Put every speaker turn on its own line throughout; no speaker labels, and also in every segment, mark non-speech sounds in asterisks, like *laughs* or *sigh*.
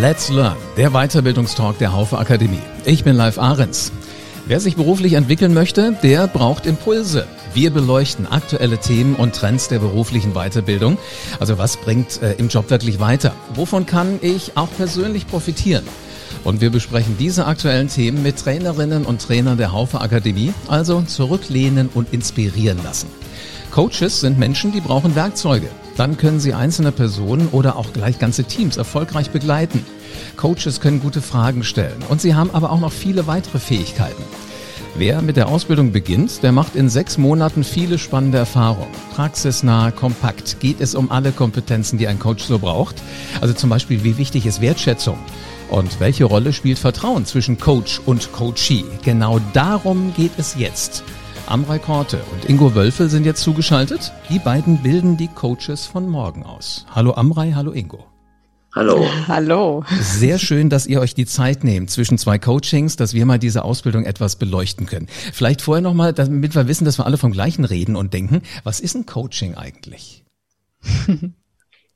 Let's Learn, der Weiterbildungstalk der Haufe Akademie. Ich bin Live Ahrens. Wer sich beruflich entwickeln möchte, der braucht Impulse. Wir beleuchten aktuelle Themen und Trends der beruflichen Weiterbildung. Also was bringt äh, im Job wirklich weiter? Wovon kann ich auch persönlich profitieren? Und wir besprechen diese aktuellen Themen mit Trainerinnen und Trainern der Haufe Akademie, also zurücklehnen und inspirieren lassen. Coaches sind Menschen, die brauchen Werkzeuge. Dann können sie einzelne Personen oder auch gleich ganze Teams erfolgreich begleiten. Coaches können gute Fragen stellen und sie haben aber auch noch viele weitere Fähigkeiten. Wer mit der Ausbildung beginnt, der macht in sechs Monaten viele spannende Erfahrungen. Praxisnah, kompakt geht es um alle Kompetenzen, die ein Coach so braucht. Also zum Beispiel, wie wichtig ist Wertschätzung? Und welche Rolle spielt Vertrauen zwischen Coach und Coachee? Genau darum geht es jetzt. Amrei Korte und Ingo Wölfe sind jetzt zugeschaltet. Die beiden bilden die Coaches von morgen aus. Hallo Amrei, hallo Ingo.
Hallo. *laughs*
Hallo.
Sehr schön, dass ihr euch die Zeit nehmt zwischen zwei Coachings, dass wir mal diese Ausbildung etwas beleuchten können. Vielleicht vorher nochmal, damit wir wissen, dass wir alle vom gleichen reden und denken. Was ist ein Coaching eigentlich? *laughs*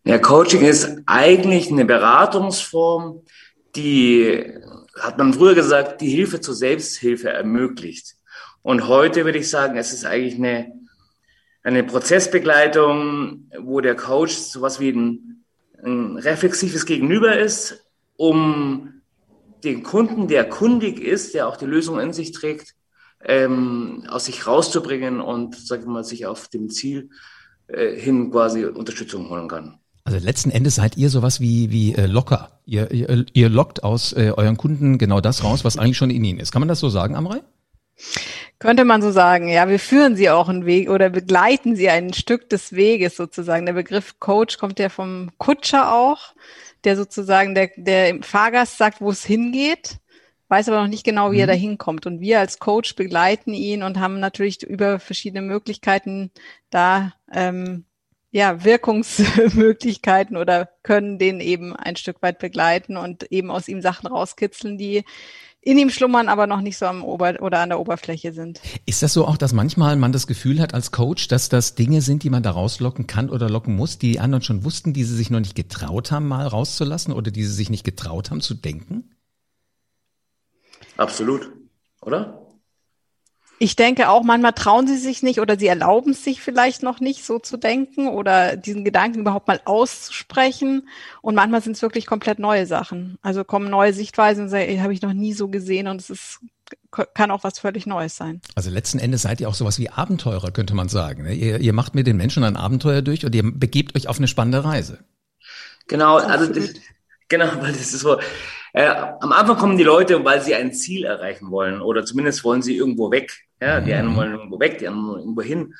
Ja, Coaching ist eigentlich eine Beratungsform, die, hat man früher gesagt, die Hilfe zur Selbsthilfe ermöglicht. Und heute würde ich sagen, es ist eigentlich eine, eine Prozessbegleitung, wo der Coach sowas wie ein, ein reflexives Gegenüber ist, um den Kunden, der kundig ist, der auch die Lösung in sich trägt, ähm, aus sich rauszubringen und, sag mal, sich auf dem Ziel äh, hin quasi Unterstützung holen kann.
Also letzten Endes seid ihr sowas wie, wie äh, locker. Ihr, ihr, ihr lockt aus äh, euren Kunden genau das raus, was eigentlich schon in ihnen ist. Kann man das so sagen, Amrei?
Könnte man so sagen, ja, wir führen sie auch einen Weg oder begleiten sie ein Stück des Weges sozusagen. Der Begriff Coach kommt ja vom Kutscher auch, der sozusagen der, der Fahrgast sagt, wo es hingeht, weiß aber noch nicht genau, wie mhm. er da hinkommt. Und wir als Coach begleiten ihn und haben natürlich über verschiedene Möglichkeiten da ähm, ja, Wirkungsmöglichkeiten oder können den eben ein Stück weit begleiten und eben aus ihm Sachen rauskitzeln, die in ihm schlummern, aber noch nicht so am Ober oder an der Oberfläche sind.
Ist das so auch, dass manchmal man das Gefühl hat als Coach, dass das Dinge sind, die man da rauslocken kann oder locken muss, die die anderen schon wussten, die sie sich noch nicht getraut haben, mal rauszulassen oder die sie sich nicht getraut haben zu denken?
Absolut, oder?
Ich denke auch, manchmal trauen sie sich nicht oder sie erlauben es sich vielleicht noch nicht, so zu denken oder diesen Gedanken überhaupt mal auszusprechen. Und manchmal sind es wirklich komplett neue Sachen. Also kommen neue Sichtweisen und sagen, habe ich noch nie so gesehen und es ist, kann auch was völlig Neues sein.
Also letzten Endes seid ihr auch sowas wie Abenteurer, könnte man sagen. Ne? Ihr, ihr macht mit den Menschen ein Abenteuer durch und ihr begebt euch auf eine spannende Reise.
Genau, also das, genau, *laughs* weil das ist so. Äh, am Anfang kommen die Leute, weil sie ein Ziel erreichen wollen oder zumindest wollen sie irgendwo weg. Ja, die einen wollen irgendwo weg, die anderen wollen irgendwo hin.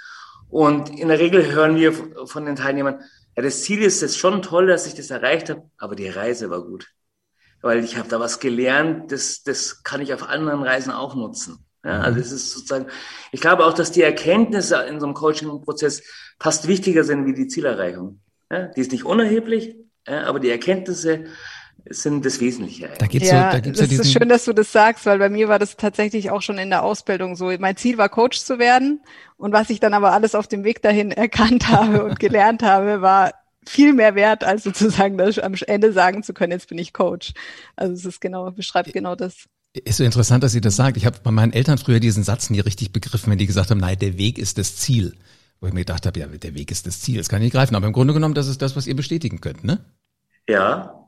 Und in der Regel hören wir von den Teilnehmern, ja, das Ziel ist es schon toll, dass ich das erreicht habe, aber die Reise war gut. Weil ich habe da was gelernt, das, das kann ich auf anderen Reisen auch nutzen. Ja, also es ist sozusagen, ich glaube auch, dass die Erkenntnisse in so einem Coaching-Prozess fast wichtiger sind wie die Zielerreichung. Ja, die ist nicht unerheblich, ja, aber die Erkenntnisse sind das Wesentliche.
Da geht's ja, so, da gibt's das ja ist schön, dass du das sagst, weil bei mir war das tatsächlich auch schon in der Ausbildung so. Mein Ziel war, Coach zu werden. Und was ich dann aber alles auf dem Weg dahin *laughs* erkannt habe und gelernt habe, war viel mehr wert, als sozusagen das am Ende sagen zu können, jetzt bin ich Coach. Also es ist genau, beschreibt genau das.
Ist so interessant, dass sie das sagt. Ich habe bei meinen Eltern früher diesen Satz nie richtig begriffen, wenn die gesagt haben, nein, der Weg ist das Ziel. Wo ich mir gedacht habe, ja, der Weg ist das Ziel, das kann ich greifen. Aber im Grunde genommen, das ist das, was ihr bestätigen könnt, ne?
Ja,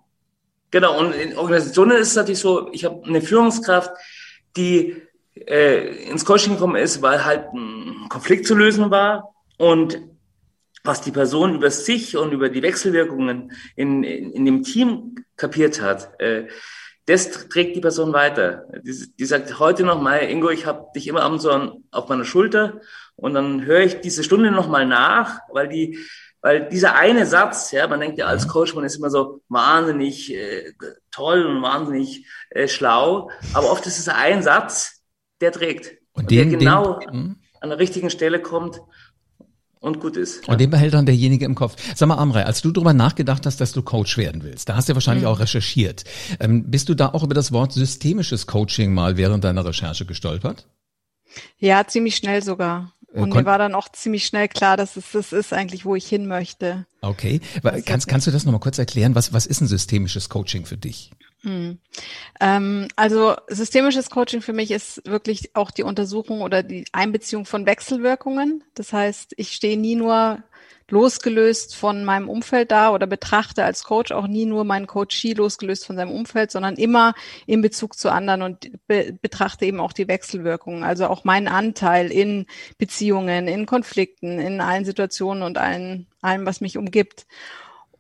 Genau, und in Organisationen ist es natürlich so, ich habe eine Führungskraft, die äh, ins Coaching gekommen ist, weil halt ein Konflikt zu lösen war und was die Person über sich und über die Wechselwirkungen in, in, in dem Team kapiert hat, äh, das trägt die Person weiter. Die, die sagt heute noch mal, Ingo, ich habe dich immer abends so an, auf meiner Schulter und dann höre ich diese Stunde noch mal nach, weil die weil dieser eine Satz, ja, man denkt ja als Coach, man ist immer so wahnsinnig äh, toll und wahnsinnig äh, schlau, aber oft ist es ein Satz, der trägt. Und, den, der genau den, hm? an der richtigen Stelle kommt und gut ist.
Und den behält dann derjenige im Kopf. Sag mal, Amrei, als du darüber nachgedacht hast, dass du Coach werden willst, da hast du ja wahrscheinlich mhm. auch recherchiert. Ähm, bist du da auch über das Wort systemisches Coaching mal während deiner Recherche gestolpert?
Ja, ziemlich schnell sogar. Äh, und mir war dann auch ziemlich schnell klar, dass es das ist eigentlich, wo ich hin möchte.
Okay. Kannst, kannst du das nochmal kurz erklären? Was, was ist ein systemisches Coaching für dich?
Hm. Ähm, also systemisches Coaching für mich ist wirklich auch die Untersuchung oder die Einbeziehung von Wechselwirkungen. Das heißt, ich stehe nie nur losgelöst von meinem Umfeld da oder betrachte als Coach auch nie nur meinen Coachee losgelöst von seinem Umfeld, sondern immer in Bezug zu anderen und be betrachte eben auch die Wechselwirkungen, also auch meinen Anteil in Beziehungen, in Konflikten, in allen Situationen und allen, allem, was mich umgibt.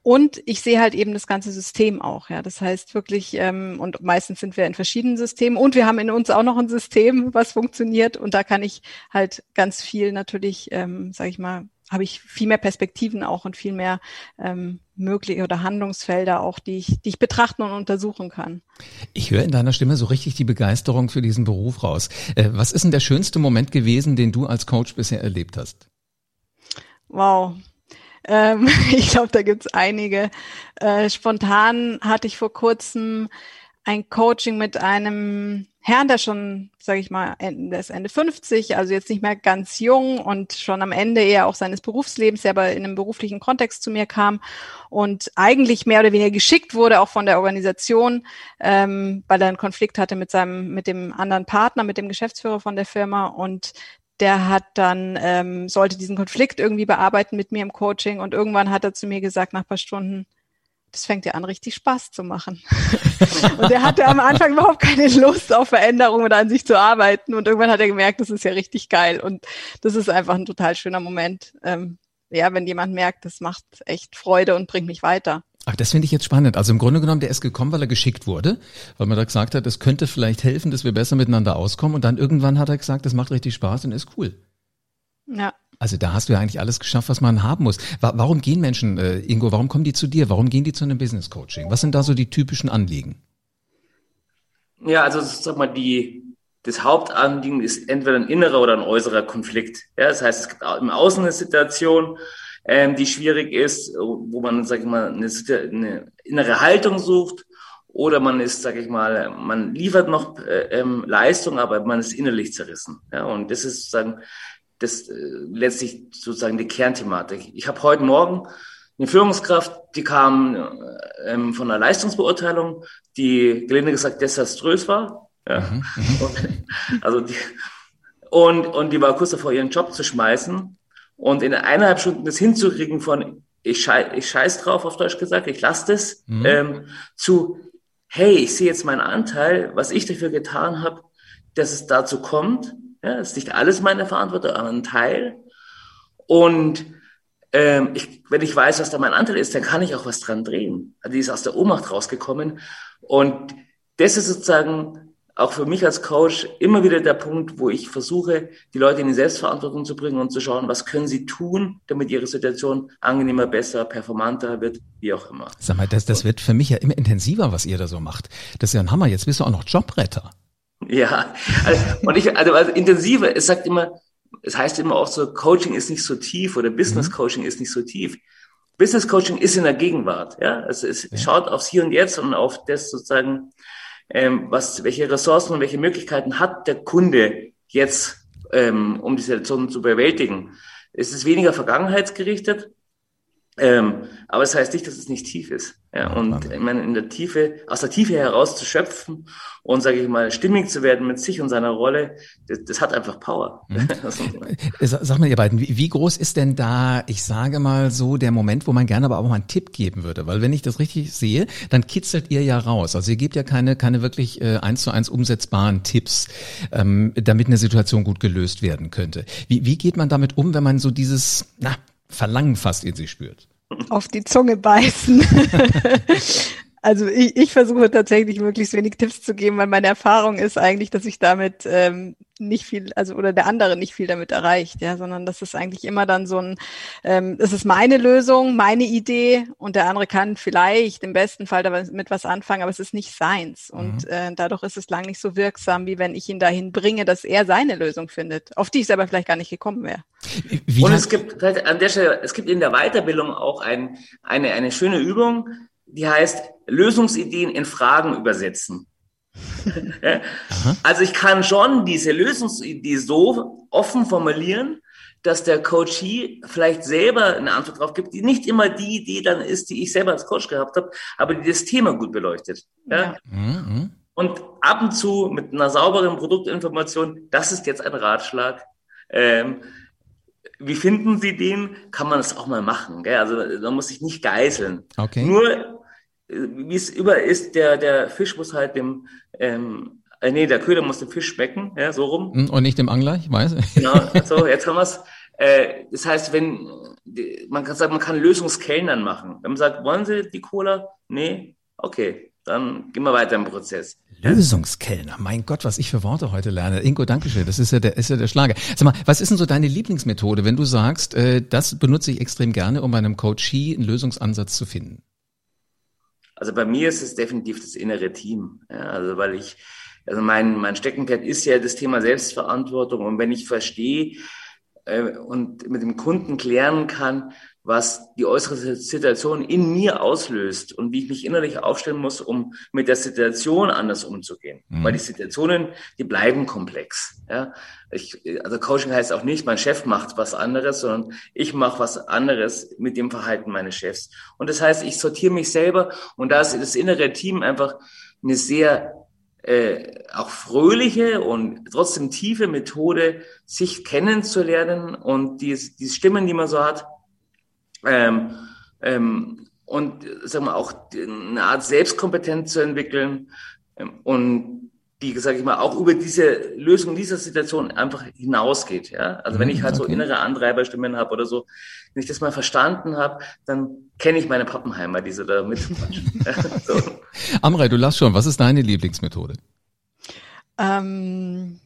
Und ich sehe halt eben das ganze System auch, ja. Das heißt wirklich, ähm, und meistens sind wir in verschiedenen Systemen und wir haben in uns auch noch ein System, was funktioniert. Und da kann ich halt ganz viel natürlich, ähm, sage ich mal, habe ich viel mehr Perspektiven auch und viel mehr ähm, mögliche oder Handlungsfelder auch, die ich, die ich betrachten und untersuchen kann.
Ich höre in deiner Stimme so richtig die Begeisterung für diesen Beruf raus. Äh, was ist denn der schönste Moment gewesen, den du als Coach bisher erlebt hast?
Wow. Ähm, *laughs* ich glaube, da gibt's einige. Äh, spontan hatte ich vor kurzem ein Coaching mit einem Herrn, der schon, sage ich mal, der ist Ende 50, also jetzt nicht mehr ganz jung und schon am Ende eher auch seines Berufslebens, der aber in einem beruflichen Kontext zu mir kam und eigentlich mehr oder weniger geschickt wurde, auch von der Organisation, ähm, weil er einen Konflikt hatte mit seinem, mit dem anderen Partner, mit dem Geschäftsführer von der Firma und der hat dann, ähm, sollte diesen Konflikt irgendwie bearbeiten mit mir im Coaching und irgendwann hat er zu mir gesagt, nach paar Stunden, das fängt ja an, richtig Spaß zu machen. *laughs* und er hatte am Anfang überhaupt keine Lust auf Veränderung oder an sich zu arbeiten. Und irgendwann hat er gemerkt, das ist ja richtig geil. Und das ist einfach ein total schöner Moment. Ähm, ja, wenn jemand merkt, das macht echt Freude und bringt mich weiter.
Ach, das finde ich jetzt spannend. Also im Grunde genommen, der ist gekommen, weil er geschickt wurde, weil man da gesagt hat, es könnte vielleicht helfen, dass wir besser miteinander auskommen. Und dann irgendwann hat er gesagt, das macht richtig Spaß und ist cool.
Ja,
also da hast du ja eigentlich alles geschafft, was man haben muss. Warum gehen Menschen, äh, Ingo, warum kommen die zu dir? Warum gehen die zu einem Business Coaching? Was sind da so die typischen Anliegen?
Ja, also sag mal, die, das Hauptanliegen ist entweder ein innerer oder ein äußerer Konflikt. Ja, das heißt, es gibt im Außen eine Situation, ähm, die schwierig ist, wo man, sag ich mal, eine, eine innere Haltung sucht oder man ist, sag ich mal, man liefert noch äh, ähm, Leistung, aber man ist innerlich zerrissen. Ja, und das ist sozusagen das äh, letztlich sozusagen die Kernthematik. Ich habe heute Morgen eine Führungskraft, die kam äh, ähm, von einer Leistungsbeurteilung, die gelinde gesagt desaströs war. Ja. Mhm. *laughs* Und, also die, und, und die war kurz davor, ihren Job zu schmeißen. Und in eineinhalb Stunden das hinzukriegen von ich, schei ich scheiß drauf, auf Deutsch gesagt, ich lasse das, mhm. ähm, zu hey, ich sehe jetzt meinen Anteil, was ich dafür getan habe, dass es dazu kommt ja, ist nicht alles meine Verantwortung, aber ein Teil. Und ähm, ich, wenn ich weiß, was da mein Anteil ist, dann kann ich auch was dran drehen. Also die ist aus der Ohnmacht rausgekommen. Und das ist sozusagen auch für mich als Coach immer wieder der Punkt, wo ich versuche, die Leute in die Selbstverantwortung zu bringen und zu schauen, was können sie tun, damit ihre Situation angenehmer, besser, performanter wird, wie auch immer.
Sag mal, das, das wird für mich ja immer intensiver, was ihr da so macht. Das ist ja ein Hammer. Jetzt bist du auch noch Jobretter.
Ja, also, und ich, also, also intensiver, es sagt immer, es heißt immer auch so, Coaching ist nicht so tief oder Business mhm. Coaching ist nicht so tief. Business Coaching ist in der Gegenwart, ja. Also es ja. schaut aufs Hier und Jetzt und auf das sozusagen, ähm, was, welche Ressourcen und welche Möglichkeiten hat der Kunde jetzt, ähm, um die Situation zu bewältigen. Es ist weniger vergangenheitsgerichtet, ähm, aber es das heißt nicht, dass es nicht tief ist. Ja, und ich meine, in der Tiefe, aus der Tiefe heraus zu schöpfen und, sage ich mal, stimmig zu werden mit sich und seiner Rolle, das, das hat einfach Power. Mhm. *laughs*
Sag mal, ihr beiden, wie, wie, groß ist denn da, ich sage mal so, der Moment, wo man gerne aber auch mal einen Tipp geben würde? Weil wenn ich das richtig sehe, dann kitzelt ihr ja raus. Also ihr gebt ja keine, keine wirklich äh, eins zu eins umsetzbaren Tipps, ähm, damit eine Situation gut gelöst werden könnte. Wie, wie geht man damit um, wenn man so dieses, na, Verlangen fast in sich spürt.
Auf die Zunge beißen. *laughs* also ich, ich versuche tatsächlich möglichst wenig Tipps zu geben, weil meine Erfahrung ist eigentlich, dass ich damit ähm, nicht viel, also oder der andere nicht viel damit erreicht, ja, sondern das ist eigentlich immer dann so ein, ähm, das ist meine Lösung, meine Idee und der andere kann vielleicht im besten Fall damit was anfangen, aber es ist nicht seins und mhm. äh, dadurch ist es lang nicht so wirksam, wie wenn ich ihn dahin bringe, dass er seine Lösung findet, auf die ich selber vielleicht gar nicht gekommen wäre.
und es gibt an der Stelle, es gibt in der Weiterbildung auch ein, eine, eine schöne Übung, die heißt Lösungsideen in Fragen übersetzen. also ich kann schon diese Lösungsidee so offen formulieren, dass der Coachee vielleicht selber eine Antwort drauf gibt, die nicht immer die Idee dann ist, die ich selber als Coach gehabt habe, aber die das Thema gut beleuchtet. Ja? ja. Mhm. Und ab und zu mit einer sauberen Produktinformation, das ist jetzt ein Ratschlag. Ähm, wie finden Sie den? Kann man das auch mal machen? Gell? Also man muss sich nicht geißeln. Okay. Nur, wie es über ist, der, der Fisch muss halt dem, ähm, äh, nee, der Köder muss dem Fisch schmecken, ja, so rum.
Hm, und nicht dem Angler, ich weiß. *laughs*
Genau, so, jetzt haben wir es. Äh, das heißt, wenn, man kann sagen, man kann Lösungskellnern machen. Wenn man sagt, wollen Sie die Cola? Nee? Okay, dann gehen wir weiter im Prozess.
Lösungskellner, mein Gott, was ich für Worte heute lerne. Ingo, Dankeschön, das ist ja der, ist ja der Schlager. Sag mal, was ist denn so deine Lieblingsmethode, wenn du sagst, äh, das benutze ich extrem gerne, um bei einem Coachee einen Lösungsansatz zu finden?
Also bei mir ist es definitiv das innere Team. Ja, also weil ich, also mein, mein Steckenpferd ist ja das Thema Selbstverantwortung und wenn ich verstehe äh, und mit dem Kunden klären kann, was die äußere Situation in mir auslöst und wie ich mich innerlich aufstellen muss, um mit der Situation anders umzugehen. Mhm. Weil die Situationen, die bleiben komplex. Ja? Ich, also Coaching heißt auch nicht, mein Chef macht was anderes, sondern ich mache was anderes mit dem Verhalten meines Chefs. Und das heißt, ich sortiere mich selber und da ist das innere Team einfach eine sehr äh, auch fröhliche und trotzdem tiefe Methode, sich kennenzulernen und die, die Stimmen, die man so hat, ähm, ähm, und sagen wir auch eine Art Selbstkompetenz zu entwickeln ähm, und die, sage ich mal, auch über diese Lösung dieser Situation einfach hinausgeht. Ja? Also wenn ich halt okay. so innere Antreiberstimmen habe oder so, wenn ich das mal verstanden habe, dann kenne ich meine Pappenheimer, die so da mit. *laughs*
so. Amrei, du lachst schon. Was ist deine Lieblingsmethode?
Ähm,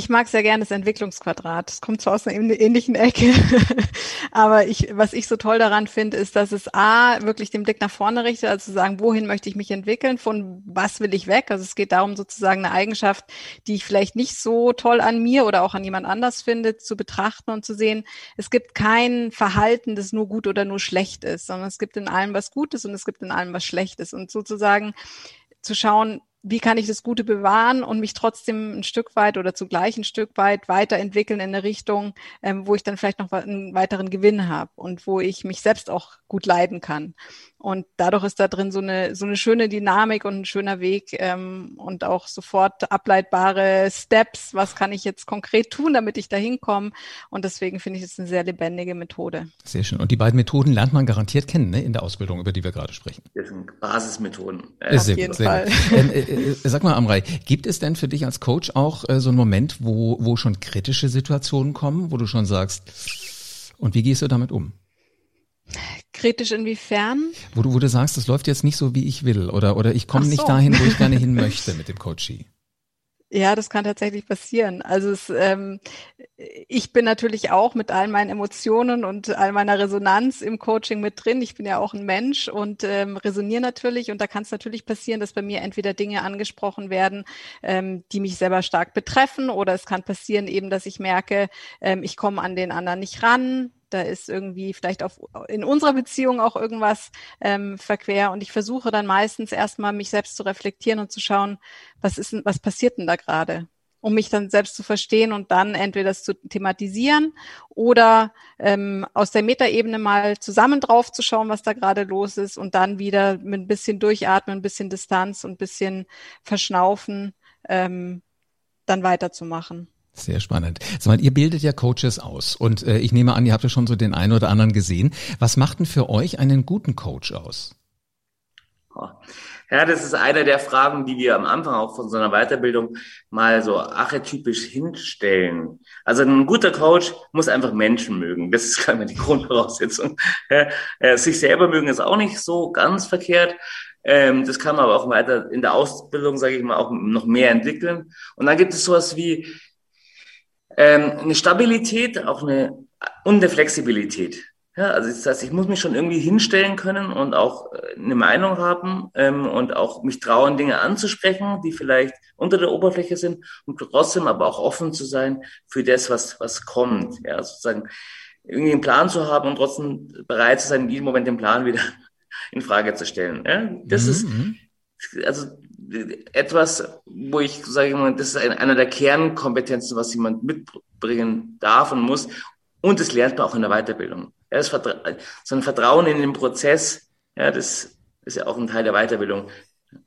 ich mag sehr gerne das Entwicklungsquadrat. Das kommt zwar aus einer ähnlichen Ecke, *laughs* aber ich, was ich so toll daran finde, ist, dass es A, wirklich den Blick nach vorne richtet, also zu sagen, wohin möchte ich mich entwickeln, von was will ich weg? Also es geht darum, sozusagen eine Eigenschaft, die ich vielleicht nicht so toll an mir oder auch an jemand anders finde, zu betrachten und zu sehen, es gibt kein Verhalten, das nur gut oder nur schlecht ist, sondern es gibt in allem was Gutes und es gibt in allem was Schlechtes und sozusagen zu schauen, wie kann ich das Gute bewahren und mich trotzdem ein Stück weit oder zugleich ein Stück weit weiterentwickeln in eine Richtung, ähm, wo ich dann vielleicht noch einen weiteren Gewinn habe und wo ich mich selbst auch gut leiden kann. Und dadurch ist da drin so eine, so eine schöne Dynamik und ein schöner Weg ähm, und auch sofort ableitbare Steps. Was kann ich jetzt konkret tun, damit ich da hinkomme? Und deswegen finde ich es eine sehr lebendige Methode.
Sehr schön. Und die beiden Methoden lernt man garantiert kennen ne, in der Ausbildung, über die wir gerade sprechen.
Das sind Basismethoden.
Äh, Auf jeden gut, Fall.
Ähm, äh, äh, sag mal, Amrei, gibt es denn für dich als Coach auch äh, so einen Moment, wo, wo schon kritische Situationen kommen, wo du schon sagst, und wie gehst du damit um?
Kritisch inwiefern?
Wo du, wo du sagst, das läuft jetzt nicht so, wie ich will oder, oder ich komme so. nicht dahin, wo ich gerne hin *laughs* möchte mit dem Coachie.
Ja, das kann tatsächlich passieren. Also es, ähm, ich bin natürlich auch mit all meinen Emotionen und all meiner Resonanz im Coaching mit drin. Ich bin ja auch ein Mensch und ähm, resoniere natürlich. Und da kann es natürlich passieren, dass bei mir entweder Dinge angesprochen werden, ähm, die mich selber stark betreffen, oder es kann passieren eben, dass ich merke, ähm, ich komme an den anderen nicht ran da ist irgendwie vielleicht auf, in unserer Beziehung auch irgendwas ähm, verquer und ich versuche dann meistens erstmal mich selbst zu reflektieren und zu schauen, was ist was passiert denn da gerade? um mich dann selbst zu verstehen und dann entweder das zu thematisieren oder ähm, aus der Metaebene mal zusammen drauf zu schauen, was da gerade los ist und dann wieder mit ein bisschen Durchatmen, ein bisschen Distanz und ein bisschen Verschnaufen ähm, dann weiterzumachen.
Sehr spannend. Mal, ihr bildet ja Coaches aus und äh, ich nehme an, ihr habt ja schon so den einen oder anderen gesehen. Was macht denn für euch einen guten Coach aus?
Ja, das ist eine der Fragen, die wir am Anfang auch von so einer Weiterbildung mal so archetypisch hinstellen. Also ein guter Coach muss einfach Menschen mögen. Das ist *laughs* gerade die Grundvoraussetzung. Ja, sich selber mögen ist auch nicht so ganz verkehrt. Ähm, das kann man aber auch weiter in der Ausbildung, sage ich mal, auch noch mehr entwickeln. Und dann gibt es sowas wie ähm, eine Stabilität, auch eine und eine Flexibilität. Ja, also das heißt, ich muss mich schon irgendwie hinstellen können und auch äh, eine Meinung haben ähm, und auch mich trauen, Dinge anzusprechen, die vielleicht unter der Oberfläche sind und trotzdem aber auch offen zu sein für das, was, was kommt. Ja, sozusagen irgendwie einen Plan zu haben und trotzdem bereit zu sein, in jedem Moment den Plan wieder *laughs* in Frage zu stellen. Ja, das mhm. ist, mhm. also etwas, wo ich sage das ist einer der Kernkompetenzen, was jemand mitbringen darf und muss, Und das lernt man auch in der Weiterbildung. Ja, das Vertra so ein Vertrauen in den Prozess, ja, das ist ja auch ein Teil der Weiterbildung.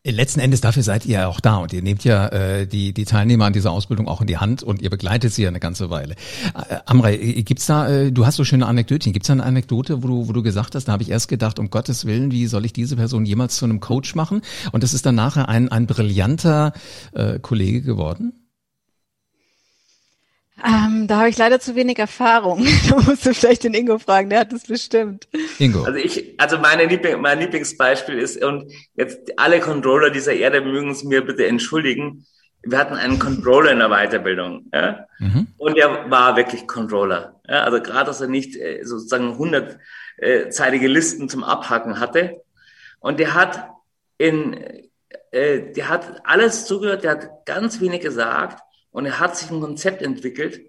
Letzten Endes dafür seid ihr ja auch da und ihr nehmt ja äh, die, die Teilnehmer an dieser Ausbildung auch in die Hand und ihr begleitet sie ja eine ganze Weile. Äh, Amrei, äh, gibt's da, äh, du hast so schöne Anekdötchen, gibt's da eine Anekdote, wo du, wo du gesagt hast, da habe ich erst gedacht, um Gottes Willen, wie soll ich diese Person jemals zu einem Coach machen? Und das ist dann nachher ein, ein brillanter äh, Kollege geworden?
Ähm, da habe ich leider zu wenig Erfahrung. *laughs* da musst du vielleicht den Ingo fragen, der hat das bestimmt.
Ingo. Also ich, also meine Liebling, mein Lieblingsbeispiel ist, und jetzt alle Controller dieser Erde mögen es mir bitte entschuldigen, wir hatten einen Controller in der Weiterbildung, ja, mhm. und der war wirklich Controller, ja, also gerade, dass er nicht äh, sozusagen hundertzeilige Listen zum Abhacken hatte, und der hat in, äh, der hat alles zugehört, der hat ganz wenig gesagt, und er hat sich ein Konzept entwickelt.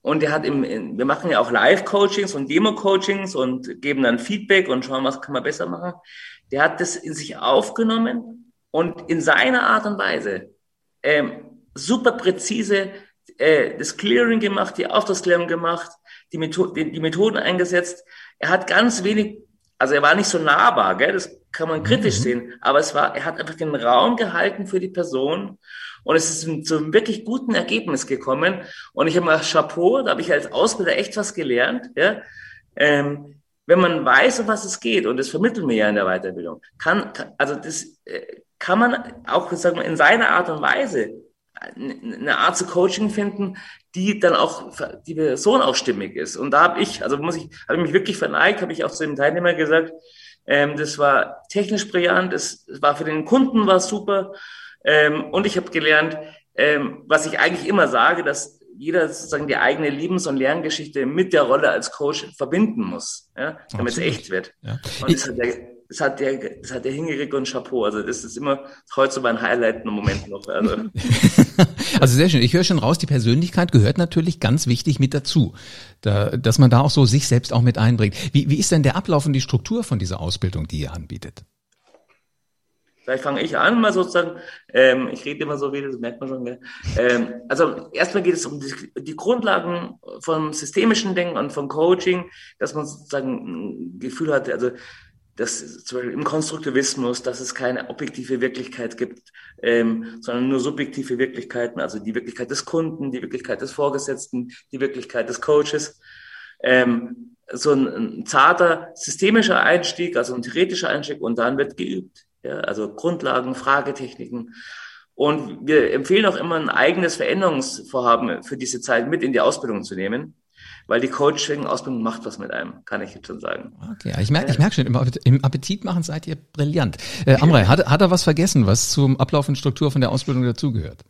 Und er hat im, wir machen ja auch Live-Coachings und Demo-Coachings und geben dann Feedback und schauen, was kann man besser machen. Der hat das in sich aufgenommen und in seiner Art und Weise ähm, super präzise äh, das Clearing gemacht, die Auftragsklärung gemacht, die, Method die, die Methoden eingesetzt. Er hat ganz wenig, also er war nicht so nahbar, gell? das kann man kritisch mhm. sehen, aber es war, er hat einfach den Raum gehalten für die Person und es ist zu einem wirklich guten Ergebnis gekommen. Und ich habe mal Chapeau, da habe ich als Ausbilder echt was gelernt. Ja? Ähm, wenn man weiß, um was es geht, und das vermitteln wir ja in der Weiterbildung, kann, kann also das äh, kann man auch sagen wir, in seiner Art und Weise eine Art zu Coaching finden, die dann auch die Person auch stimmig ist. Und da habe ich, also muss ich, habe ich mich wirklich verneigt, habe ich auch zu dem Teilnehmer gesagt, ähm, das war technisch brillant, es war für den Kunden war super ähm, und ich habe gelernt, ähm, was ich eigentlich immer sage, dass jeder sozusagen die eigene Lebens- und Lerngeschichte mit der Rolle als Coach verbinden muss, ja, damit es echt wird. Ja. Und das hat, der, das, hat der, das hat der hingekriegt und Chapeau. Also das ist immer heute so mein Highlight im Moment noch. Also. *laughs*
also sehr schön. Ich höre schon raus, die Persönlichkeit gehört natürlich ganz wichtig mit dazu, da, dass man da auch so sich selbst auch mit einbringt. Wie, wie ist denn der Ablauf und die Struktur von dieser Ausbildung, die ihr anbietet?
Vielleicht fange ich an, mal sozusagen. Ähm, ich rede immer so wie, das merkt man schon. Gell? Ähm, also erstmal geht es um die, die, Grundlagen vom systemischen Denken und vom Coaching, dass man sozusagen ein Gefühl hat, also dass zum Beispiel im Konstruktivismus, dass es keine objektive Wirklichkeit gibt, ähm, sondern nur subjektive Wirklichkeiten, also die Wirklichkeit des Kunden, die Wirklichkeit des Vorgesetzten, die Wirklichkeit des Coaches. Ähm, so ein, ein zarter systemischer Einstieg, also ein theoretischer Einstieg und dann wird geübt also Grundlagen, Fragetechniken. Und wir empfehlen auch immer ein eigenes Veränderungsvorhaben für diese Zeit mit in die Ausbildung zu nehmen, weil die Coaching-Ausbildung macht was mit einem, kann ich jetzt schon sagen.
Okay, ich merke ich merk schon, im Appetit machen seid ihr brillant. Äh, Amrei, hat, hat er was vergessen, was zum Ablauf und Struktur von der Ausbildung dazugehört?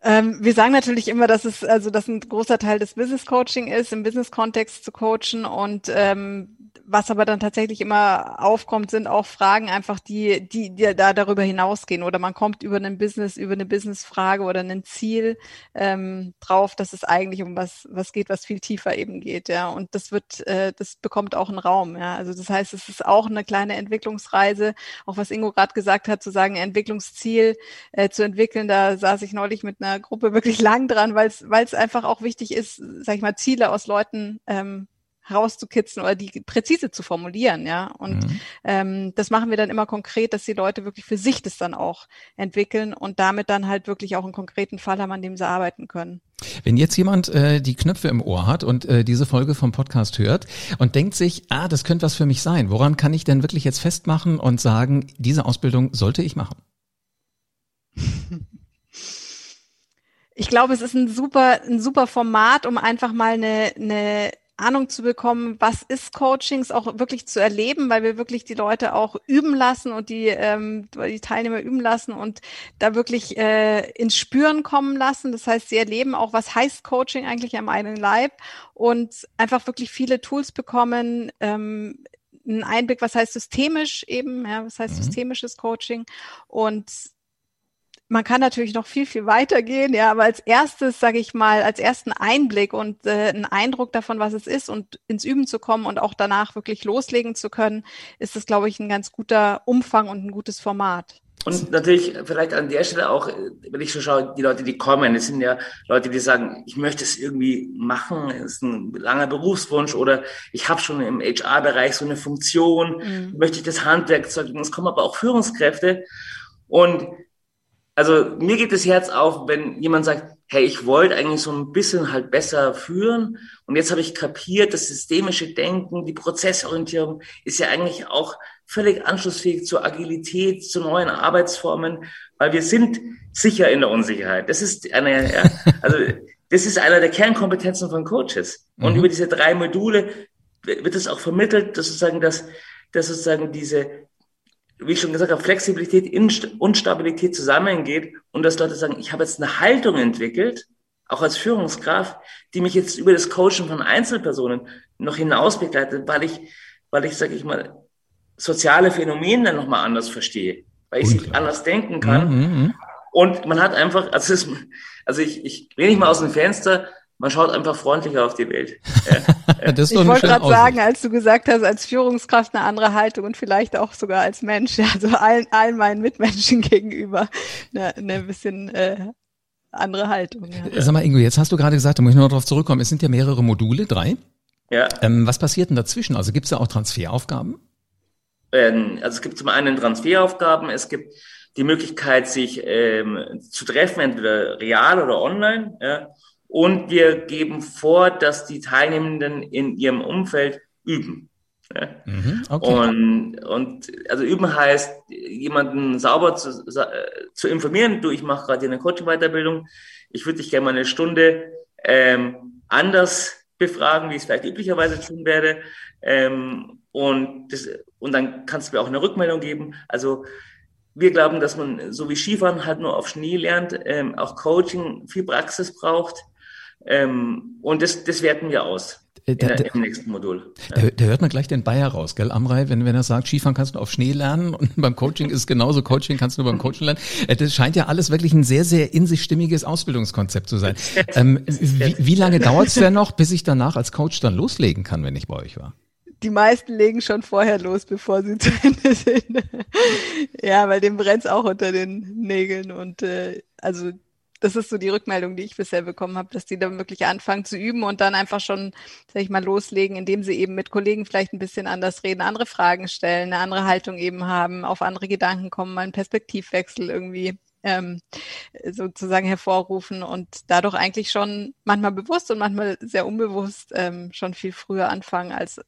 Ähm, wir sagen natürlich immer, dass es also dass ein großer Teil des Business Coaching ist, im Business Kontext zu coachen und ähm, was aber dann tatsächlich immer aufkommt, sind auch Fragen einfach, die, die, die da darüber hinausgehen. Oder man kommt über einen Business, über eine Businessfrage oder ein Ziel ähm, drauf, dass es eigentlich um was, was geht, was viel tiefer eben geht. Ja. Und das wird, äh, das bekommt auch einen Raum. Ja. Also das heißt, es ist auch eine kleine Entwicklungsreise, auch was Ingo gerade gesagt hat, zu sagen, ein Entwicklungsziel äh, zu entwickeln. Da saß ich neulich mit einer Gruppe *laughs* wirklich lang dran, weil es einfach auch wichtig ist, sag ich mal, Ziele aus Leuten ähm, herauszukitzeln oder die präzise zu formulieren, ja. Und mhm. ähm, das machen wir dann immer konkret, dass die Leute wirklich für sich das dann auch entwickeln und damit dann halt wirklich auch einen konkreten Fall haben, an dem sie arbeiten können.
Wenn jetzt jemand äh, die Knöpfe im Ohr hat und äh, diese Folge vom Podcast hört und denkt sich, ah, das könnte was für mich sein, woran kann ich denn wirklich jetzt festmachen und sagen, diese Ausbildung sollte ich machen?
Ich glaube, es ist ein super, ein super Format, um einfach mal eine, eine Ahnung zu bekommen, was ist Coachings auch wirklich zu erleben, weil wir wirklich die Leute auch üben lassen und die, ähm, die Teilnehmer üben lassen und da wirklich äh, ins Spüren kommen lassen. Das heißt, sie erleben auch, was heißt Coaching eigentlich am eigenen Leib und einfach wirklich viele Tools bekommen, ähm, einen Einblick, was heißt systemisch eben, ja, was heißt mhm. systemisches Coaching und man kann natürlich noch viel, viel weiter gehen, ja, aber als erstes, sage ich mal, als ersten Einblick und äh, einen Eindruck davon, was es ist und ins Üben zu kommen und auch danach wirklich loslegen zu können, ist das, glaube ich, ein ganz guter Umfang und ein gutes Format.
Und natürlich vielleicht an der Stelle auch, wenn ich so schaue, die Leute, die kommen, das sind ja Leute, die sagen, ich möchte es irgendwie machen, es ist ein langer Berufswunsch oder ich habe schon im HR-Bereich so eine Funktion, mhm. möchte ich das Handwerk zeigen. Es kommen aber auch Führungskräfte. Und also mir geht das Herz auf, wenn jemand sagt, hey, ich wollte eigentlich so ein bisschen halt besser führen und jetzt habe ich kapiert, das systemische Denken, die Prozessorientierung ist ja eigentlich auch völlig anschlussfähig zur Agilität, zu neuen Arbeitsformen, weil wir sind sicher in der Unsicherheit. Das ist eine, ja, also das ist einer der Kernkompetenzen von Coaches. Und mhm. über diese drei Module wird es auch vermittelt, dass sozusagen, dass, dass sozusagen diese, wie ich schon gesagt habe, Flexibilität und Stabilität zusammengeht und dass Leute sagen, ich habe jetzt eine Haltung entwickelt, auch als Führungskraft, die mich jetzt über das Coaching von Einzelpersonen noch hinaus begleitet, weil ich, weil ich, sage ich mal, soziale Phänomene nochmal anders verstehe, weil ich sie anders denken kann. Mhm, mhm, mhm, und man hat einfach, also, ist, also ich, ich lehne nicht mal aus dem Fenster, man schaut einfach freundlicher auf die Welt. *laughs*
ich wollte gerade sagen, als du gesagt hast, als Führungskraft eine andere Haltung und vielleicht auch sogar als Mensch, also allen, allen meinen Mitmenschen *laughs* gegenüber eine, eine bisschen äh, andere Haltung. Ja.
Sag mal, Ingo, jetzt hast du gerade gesagt, da muss ich nur darauf zurückkommen, es sind ja mehrere Module, drei. Ja. Ähm, was passiert denn dazwischen? Also gibt es da auch Transferaufgaben?
Ähm, also es gibt zum einen Transferaufgaben, es gibt die Möglichkeit, sich ähm, zu treffen, entweder real oder online. Ja. Und wir geben vor, dass die Teilnehmenden in ihrem Umfeld üben. Mhm, okay. Und, und also üben heißt, jemanden sauber zu, zu informieren. Du, ich mache gerade eine Coaching-Weiterbildung. Ich würde dich gerne mal eine Stunde ähm, anders befragen, wie ich es vielleicht üblicherweise tun werde. Ähm, und, das, und dann kannst du mir auch eine Rückmeldung geben. Also wir glauben, dass man so wie Skifahren halt nur auf Schnee lernt, ähm, auch Coaching viel Praxis braucht. Ähm, und das, das werten wir aus.
Äh, da, der, Im nächsten Modul. Da, da, hört man gleich den Bayer raus, gell, Amrei, wenn, wenn er sagt, Skifahren kannst du auf Schnee lernen und *laughs* beim Coaching ist genauso, Coaching kannst du beim Coaching lernen. Äh, das scheint ja alles wirklich ein sehr, sehr in sich stimmiges Ausbildungskonzept zu sein. *laughs* Ähm, wie, wie lange dauert es denn noch, bis ich danach als Coach dann loslegen kann, wenn ich bei euch war?
die meisten legen schon vorher los, bevor sie *laughs* zu Ende sind. ja, weil dem brennt's auch unter den Nägeln und äh, also das ist so die Rückmeldung, die ich bisher bekommen habe, dass die dann wirklich anfangen zu üben und dann einfach schon, sag ich mal, loslegen, indem sie eben mit Kollegen vielleicht ein bisschen anders reden, andere Fragen stellen, eine andere Haltung eben haben, auf andere Gedanken kommen, mal einen Perspektivwechsel irgendwie ähm, sozusagen hervorrufen und dadurch eigentlich schon manchmal bewusst und manchmal sehr unbewusst ähm, schon viel früher anfangen als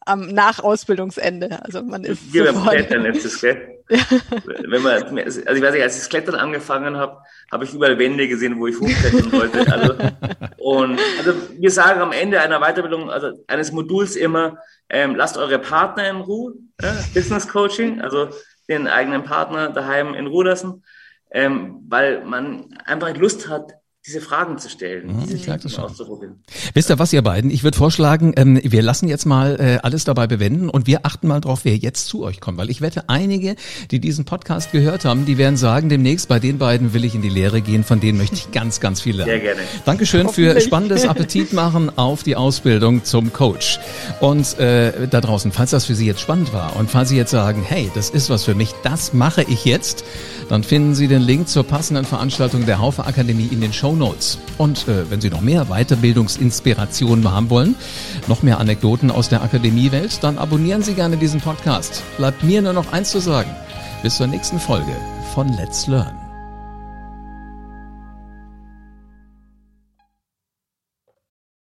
am nach Ausbildungsende. Also man ist
Wir beim Klettern ist es, gell? *laughs* Wenn man, also ich weiß nicht, als ich das Klettern angefangen habe, habe ich überall Wände gesehen, wo ich hochklettern wollte. Also, und also wir sagen am Ende einer Weiterbildung, also eines Moduls immer, ähm, lasst eure Partner in Ruhe, ja, Business Coaching, also den eigenen Partner daheim in Ruhe lassen, ähm, weil man einfach Lust hat, diese Fragen zu stellen, mhm, diese Techniken
auszuprobieren. Wisst ihr was, ihr beiden? Ich würde vorschlagen, ähm, wir lassen jetzt mal äh, alles dabei bewenden und wir achten mal drauf, wer jetzt zu euch kommt, weil ich wette, einige, die diesen Podcast gehört haben, die werden sagen, demnächst bei den beiden will ich in die Lehre gehen, von denen möchte ich ganz, ganz viel lernen. Sehr gerne. Dankeschön für spannendes Appetit machen auf die Ausbildung zum Coach. Und äh, da draußen, falls das für Sie jetzt spannend war und falls Sie jetzt sagen, hey, das ist was für mich, das mache ich jetzt, dann finden Sie den Link zur passenden Veranstaltung der Haufe Akademie in den Show. Und äh, wenn Sie noch mehr Weiterbildungsinspirationen haben wollen, noch mehr Anekdoten aus der Akademiewelt, dann abonnieren Sie gerne diesen Podcast. Bleibt mir nur noch eins zu sagen. Bis zur nächsten Folge von Let's Learn.